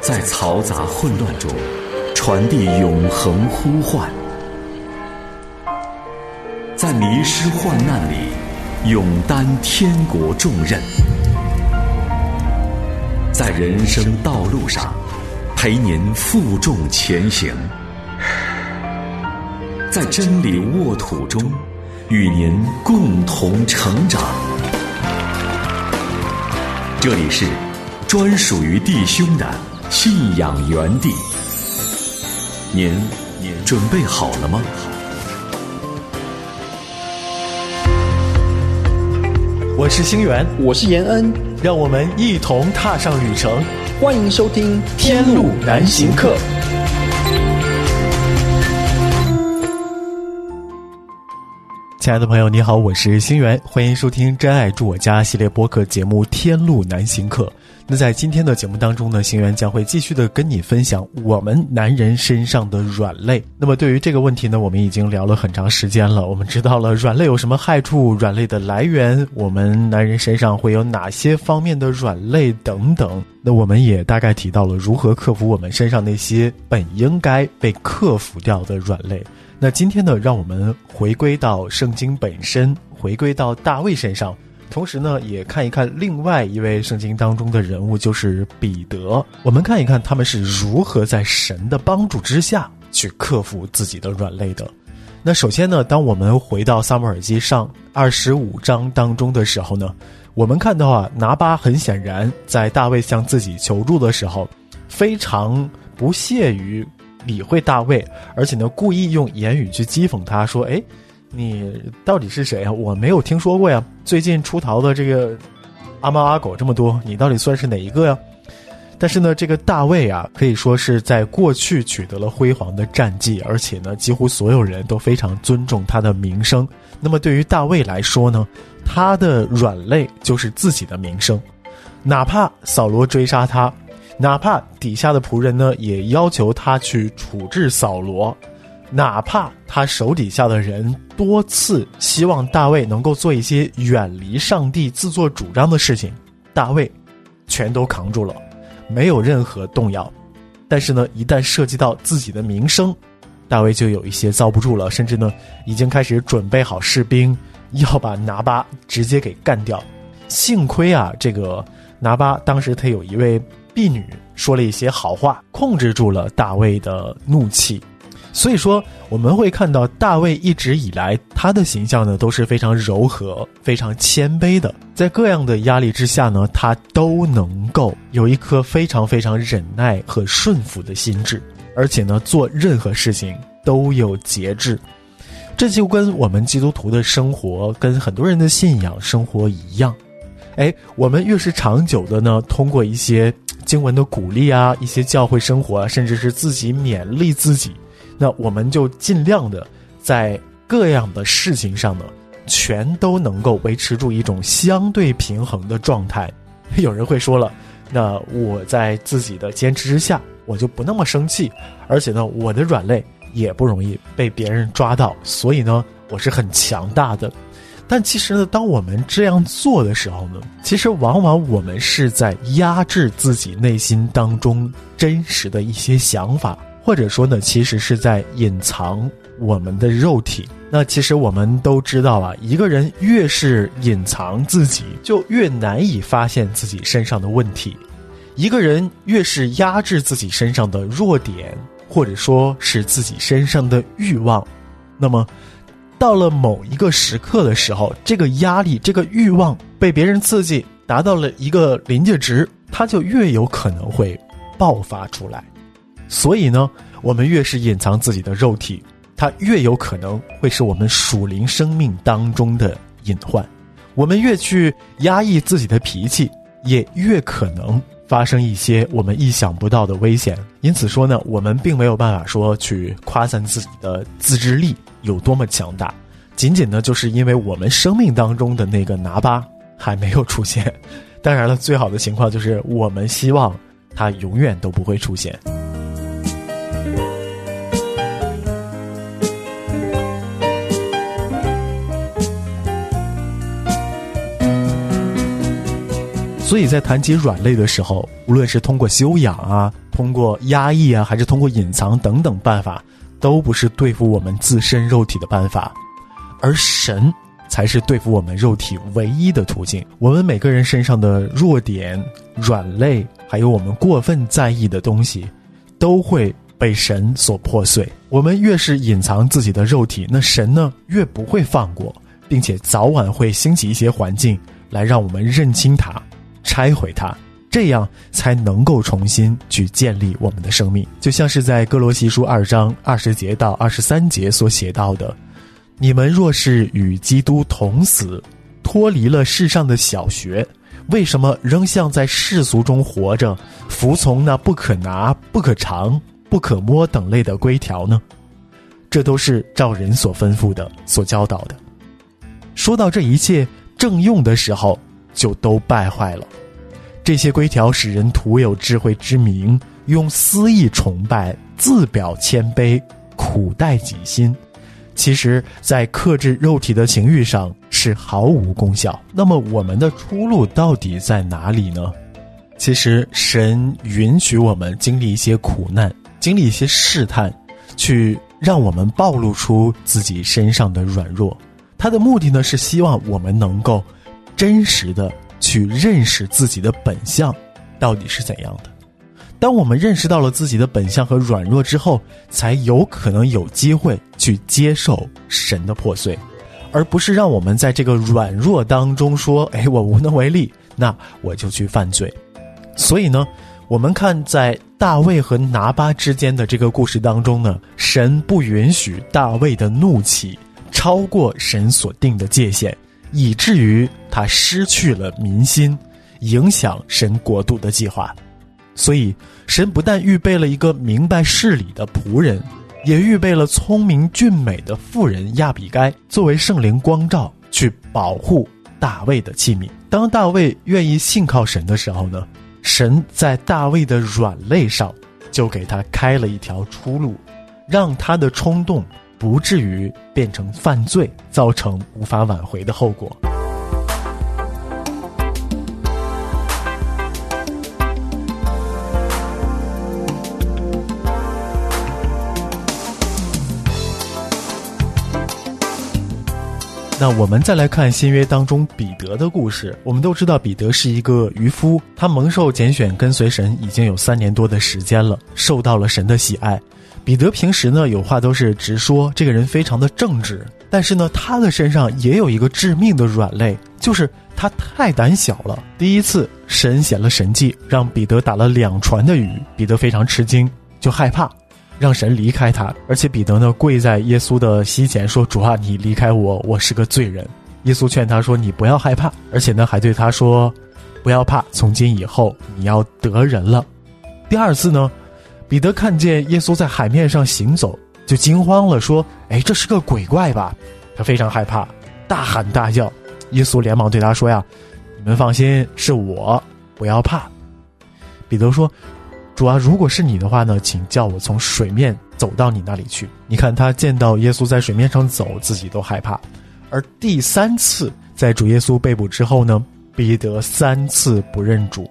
在嘈杂混乱中传递永恒呼唤，在迷失患难里勇担天国重任，在人生道路上陪您负重前行，在真理沃土中与您共同成长。这里是专属于弟兄的信仰原地，您您准备好了吗？我是星源，我是延恩，让我们一同踏上旅程。欢迎收听《天路难行客》。亲爱的朋友，你好，我是星源，欢迎收听《真爱住我家》系列播客节目《天路难行客》。那在今天的节目当中呢，行源将会继续的跟你分享我们男人身上的软肋。那么对于这个问题呢，我们已经聊了很长时间了。我们知道了软肋有什么害处，软肋的来源，我们男人身上会有哪些方面的软肋等等。那我们也大概提到了如何克服我们身上那些本应该被克服掉的软肋。那今天呢，让我们回归到圣经本身，回归到大卫身上，同时呢，也看一看另外一位圣经当中的人物，就是彼得。我们看一看他们是如何在神的帮助之下去克服自己的软肋的。那首先呢，当我们回到撒母耳记上二十五章当中的时候呢，我们看到啊，拿巴很显然在大卫向自己求助的时候，非常不屑于。理会大卫，而且呢，故意用言语去讥讽他，说：“哎，你到底是谁啊？我没有听说过呀。最近出逃的这个阿猫阿狗这么多，你到底算是哪一个呀？”但是呢，这个大卫啊，可以说是在过去取得了辉煌的战绩，而且呢，几乎所有人都非常尊重他的名声。那么对于大卫来说呢，他的软肋就是自己的名声，哪怕扫罗追杀他。哪怕底下的仆人呢，也要求他去处置扫罗；哪怕他手底下的人多次希望大卫能够做一些远离上帝、自作主张的事情，大卫全都扛住了，没有任何动摇。但是呢，一旦涉及到自己的名声，大卫就有一些遭不住了，甚至呢，已经开始准备好士兵要把拿巴直接给干掉。幸亏啊，这个拿巴当时他有一位。婢女说了一些好话，控制住了大卫的怒气。所以说，我们会看到大卫一直以来他的形象呢都是非常柔和、非常谦卑的。在各样的压力之下呢，他都能够有一颗非常非常忍耐和顺服的心智，而且呢，做任何事情都有节制。这就跟我们基督徒的生活，跟很多人的信仰生活一样。哎，我们越是长久的呢，通过一些。经文的鼓励啊，一些教会生活啊，甚至是自己勉励自己，那我们就尽量的在各样的事情上呢，全都能够维持住一种相对平衡的状态。有人会说了，那我在自己的坚持之下，我就不那么生气，而且呢，我的软肋也不容易被别人抓到，所以呢，我是很强大的。但其实呢，当我们这样做的时候呢，其实往往我们是在压制自己内心当中真实的一些想法，或者说呢，其实是在隐藏我们的肉体。那其实我们都知道啊，一个人越是隐藏自己，就越难以发现自己身上的问题；一个人越是压制自己身上的弱点，或者说是自己身上的欲望，那么。到了某一个时刻的时候，这个压力、这个欲望被别人刺激，达到了一个临界值，它就越有可能会爆发出来。所以呢，我们越是隐藏自己的肉体，它越有可能会是我们属灵生命当中的隐患。我们越去压抑自己的脾气，也越可能发生一些我们意想不到的危险。因此说呢，我们并没有办法说去夸赞自己的自制力。有多么强大，仅仅呢，就是因为我们生命当中的那个拿巴还没有出现。当然了，最好的情况就是我们希望它永远都不会出现。所以在谈及软肋的时候，无论是通过修养啊，通过压抑啊，还是通过隐藏等等办法，都不是对付我们自身肉体的办法，而神才是对付我们肉体唯一的途径。我们每个人身上的弱点、软肋，还有我们过分在意的东西，都会被神所破碎。我们越是隐藏自己的肉体，那神呢越不会放过，并且早晚会兴起一些环境来让我们认清它。拆毁它，这样才能够重新去建立我们的生命。就像是在哥罗西书二章二十节到二十三节所写到的：“你们若是与基督同死，脱离了世上的小学，为什么仍像在世俗中活着，服从那不可拿、不可尝、不可摸等类的规条呢？这都是照人所吩咐的、所教导的。说到这一切正用的时候。”就都败坏了。这些规条使人徒有智慧之名，用私意崇拜，自表谦卑，苦待己心。其实，在克制肉体的情欲上是毫无功效。那么，我们的出路到底在哪里呢？其实，神允许我们经历一些苦难，经历一些试探，去让我们暴露出自己身上的软弱。他的目的呢，是希望我们能够。真实的去认识自己的本相，到底是怎样的？当我们认识到了自己的本相和软弱之后，才有可能有机会去接受神的破碎，而不是让我们在这个软弱当中说：“哎，我无能为力，那我就去犯罪。”所以呢，我们看在大卫和拿巴之间的这个故事当中呢，神不允许大卫的怒气超过神所定的界限。以至于他失去了民心，影响神国度的计划。所以，神不但预备了一个明白事理的仆人，也预备了聪明俊美的妇人亚比该作为圣灵光照，去保护大卫的器皿。当大卫愿意信靠神的时候呢，神在大卫的软肋上就给他开了一条出路，让他的冲动。不至于变成犯罪，造成无法挽回的后果。那我们再来看新约当中彼得的故事。我们都知道，彼得是一个渔夫，他蒙受拣选跟随神已经有三年多的时间了，受到了神的喜爱。彼得平时呢有话都是直说，这个人非常的正直。但是呢，他的身上也有一个致命的软肋，就是他太胆小了。第一次神显了神迹，让彼得打了两船的鱼，彼得非常吃惊，就害怕，让神离开他。而且彼得呢跪在耶稣的膝前说：“主啊，你离开我，我是个罪人。”耶稣劝他说：“你不要害怕。”而且呢还对他说：“不要怕，从今以后你要得人了。”第二次呢。彼得看见耶稣在海面上行走，就惊慌了，说：“哎，这是个鬼怪吧？”他非常害怕，大喊大叫。耶稣连忙对他说：“呀，你们放心，是我，不要怕。”彼得说：“主啊，如果是你的话呢，请叫我从水面走到你那里去。”你看他见到耶稣在水面上走，自己都害怕。而第三次在主耶稣被捕之后呢，彼得三次不认主。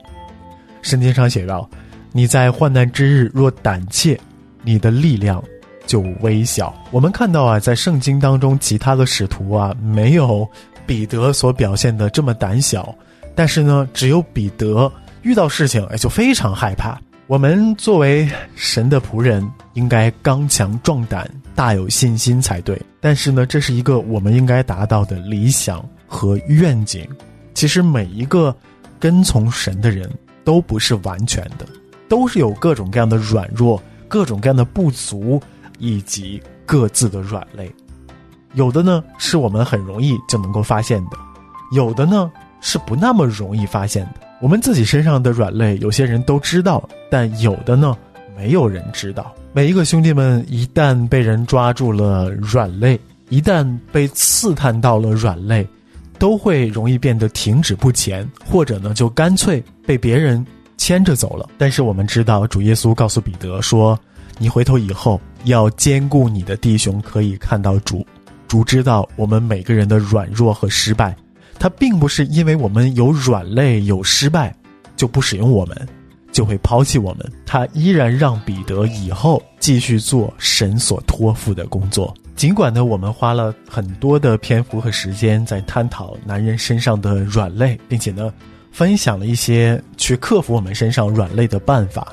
圣经上写道。你在患难之日若胆怯，你的力量就微小。我们看到啊，在圣经当中，其他的使徒啊，没有彼得所表现的这么胆小，但是呢，只有彼得遇到事情哎就非常害怕。我们作为神的仆人，应该刚强壮胆，大有信心才对。但是呢，这是一个我们应该达到的理想和愿景。其实每一个跟从神的人都不是完全的。都是有各种各样的软弱、各种各样的不足，以及各自的软肋。有的呢是我们很容易就能够发现的，有的呢是不那么容易发现的。我们自己身上的软肋，有些人都知道，但有的呢没有人知道。每一个兄弟们一旦被人抓住了软肋，一旦被刺探到了软肋，都会容易变得停止不前，或者呢就干脆被别人。牵着走了，但是我们知道，主耶稣告诉彼得说：“你回头以后要兼顾你的弟兄，可以看到主。主知道我们每个人的软弱和失败，他并不是因为我们有软肋有失败就不使用我们，就会抛弃我们，他依然让彼得以后继续做神所托付的工作。尽管呢，我们花了很多的篇幅和时间在探讨男人身上的软肋，并且呢，分享了一些去克服我们身上软肋的办法，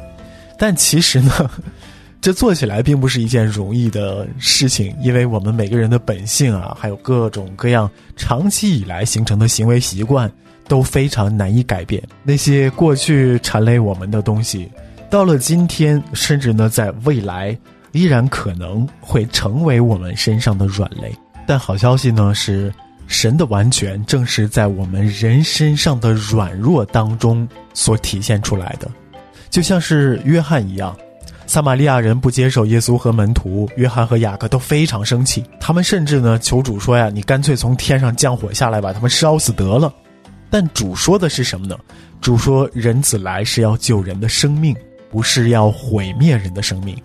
但其实呢，这做起来并不是一件容易的事情，因为我们每个人的本性啊，还有各种各样长期以来形成的行为习惯。都非常难以改变那些过去缠累我们的东西，到了今天，甚至呢，在未来，依然可能会成为我们身上的软肋。但好消息呢是，神的完全正是在我们人身上的软弱当中所体现出来的。就像是约翰一样，撒玛利亚人不接受耶稣和门徒，约翰和雅各都非常生气，他们甚至呢求主说呀：“你干脆从天上降火下来，把他们烧死得了。”但主说的是什么呢？主说：“人子来是要救人的生命，不是要毁灭人的生命。”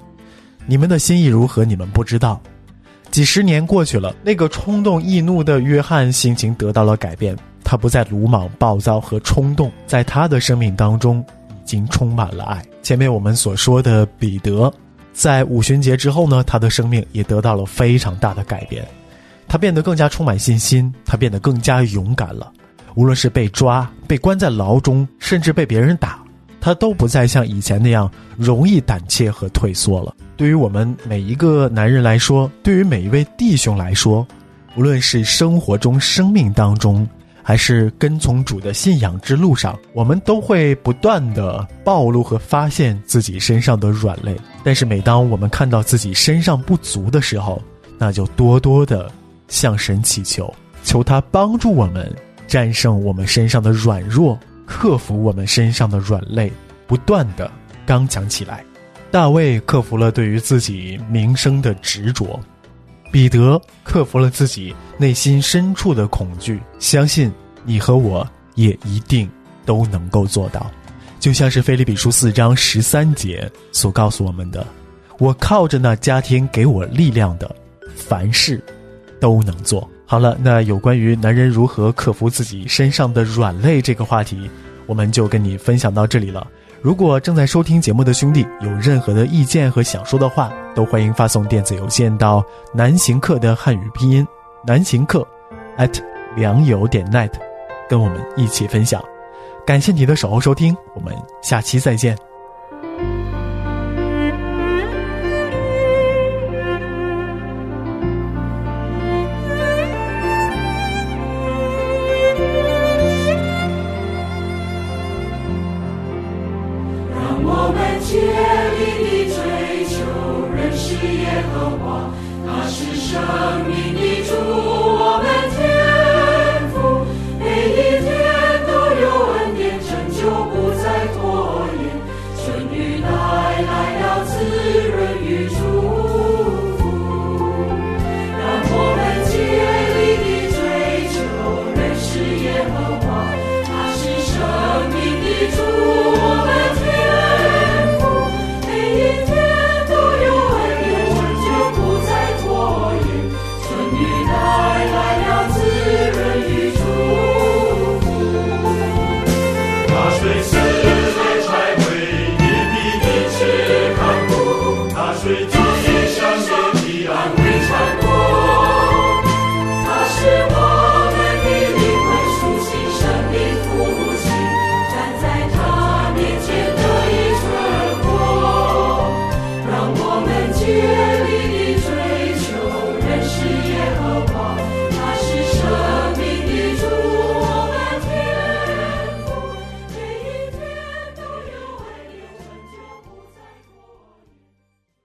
你们的心意如何？你们不知道。几十年过去了，那个冲动易怒的约翰心情得到了改变，他不再鲁莽暴躁和冲动，在他的生命当中已经充满了爱。前面我们所说的彼得，在五旬节之后呢，他的生命也得到了非常大的改变，他变得更加充满信心，他变得更加勇敢了。无论是被抓、被关在牢中，甚至被别人打，他都不再像以前那样容易胆怯和退缩了。对于我们每一个男人来说，对于每一位弟兄来说，无论是生活中、生命当中，还是跟从主的信仰之路上，我们都会不断的暴露和发现自己身上的软肋。但是，每当我们看到自己身上不足的时候，那就多多的向神祈求，求他帮助我们。战胜我们身上的软弱，克服我们身上的软肋，不断的刚强起来。大卫克服了对于自己名声的执着，彼得克服了自己内心深处的恐惧。相信你和我也一定都能够做到。就像是腓立比书四章十三节所告诉我们的：“我靠着那加添给我力量的，凡事都能做。”好了，那有关于男人如何克服自己身上的软肋这个话题，我们就跟你分享到这里了。如果正在收听节目的兄弟有任何的意见和想说的话，都欢迎发送电子邮件到南行客的汉语拼音南行客 at 良友点 net，跟我们一起分享。感谢你的守候收听，我们下期再见。我们竭力地追求认识耶和华，他是生命的主，我们天赋，每一天都有恩典成就，不再拖延，春雨带来了滋润与祝福。让我们竭力地追求认识耶和华，他是生命的主。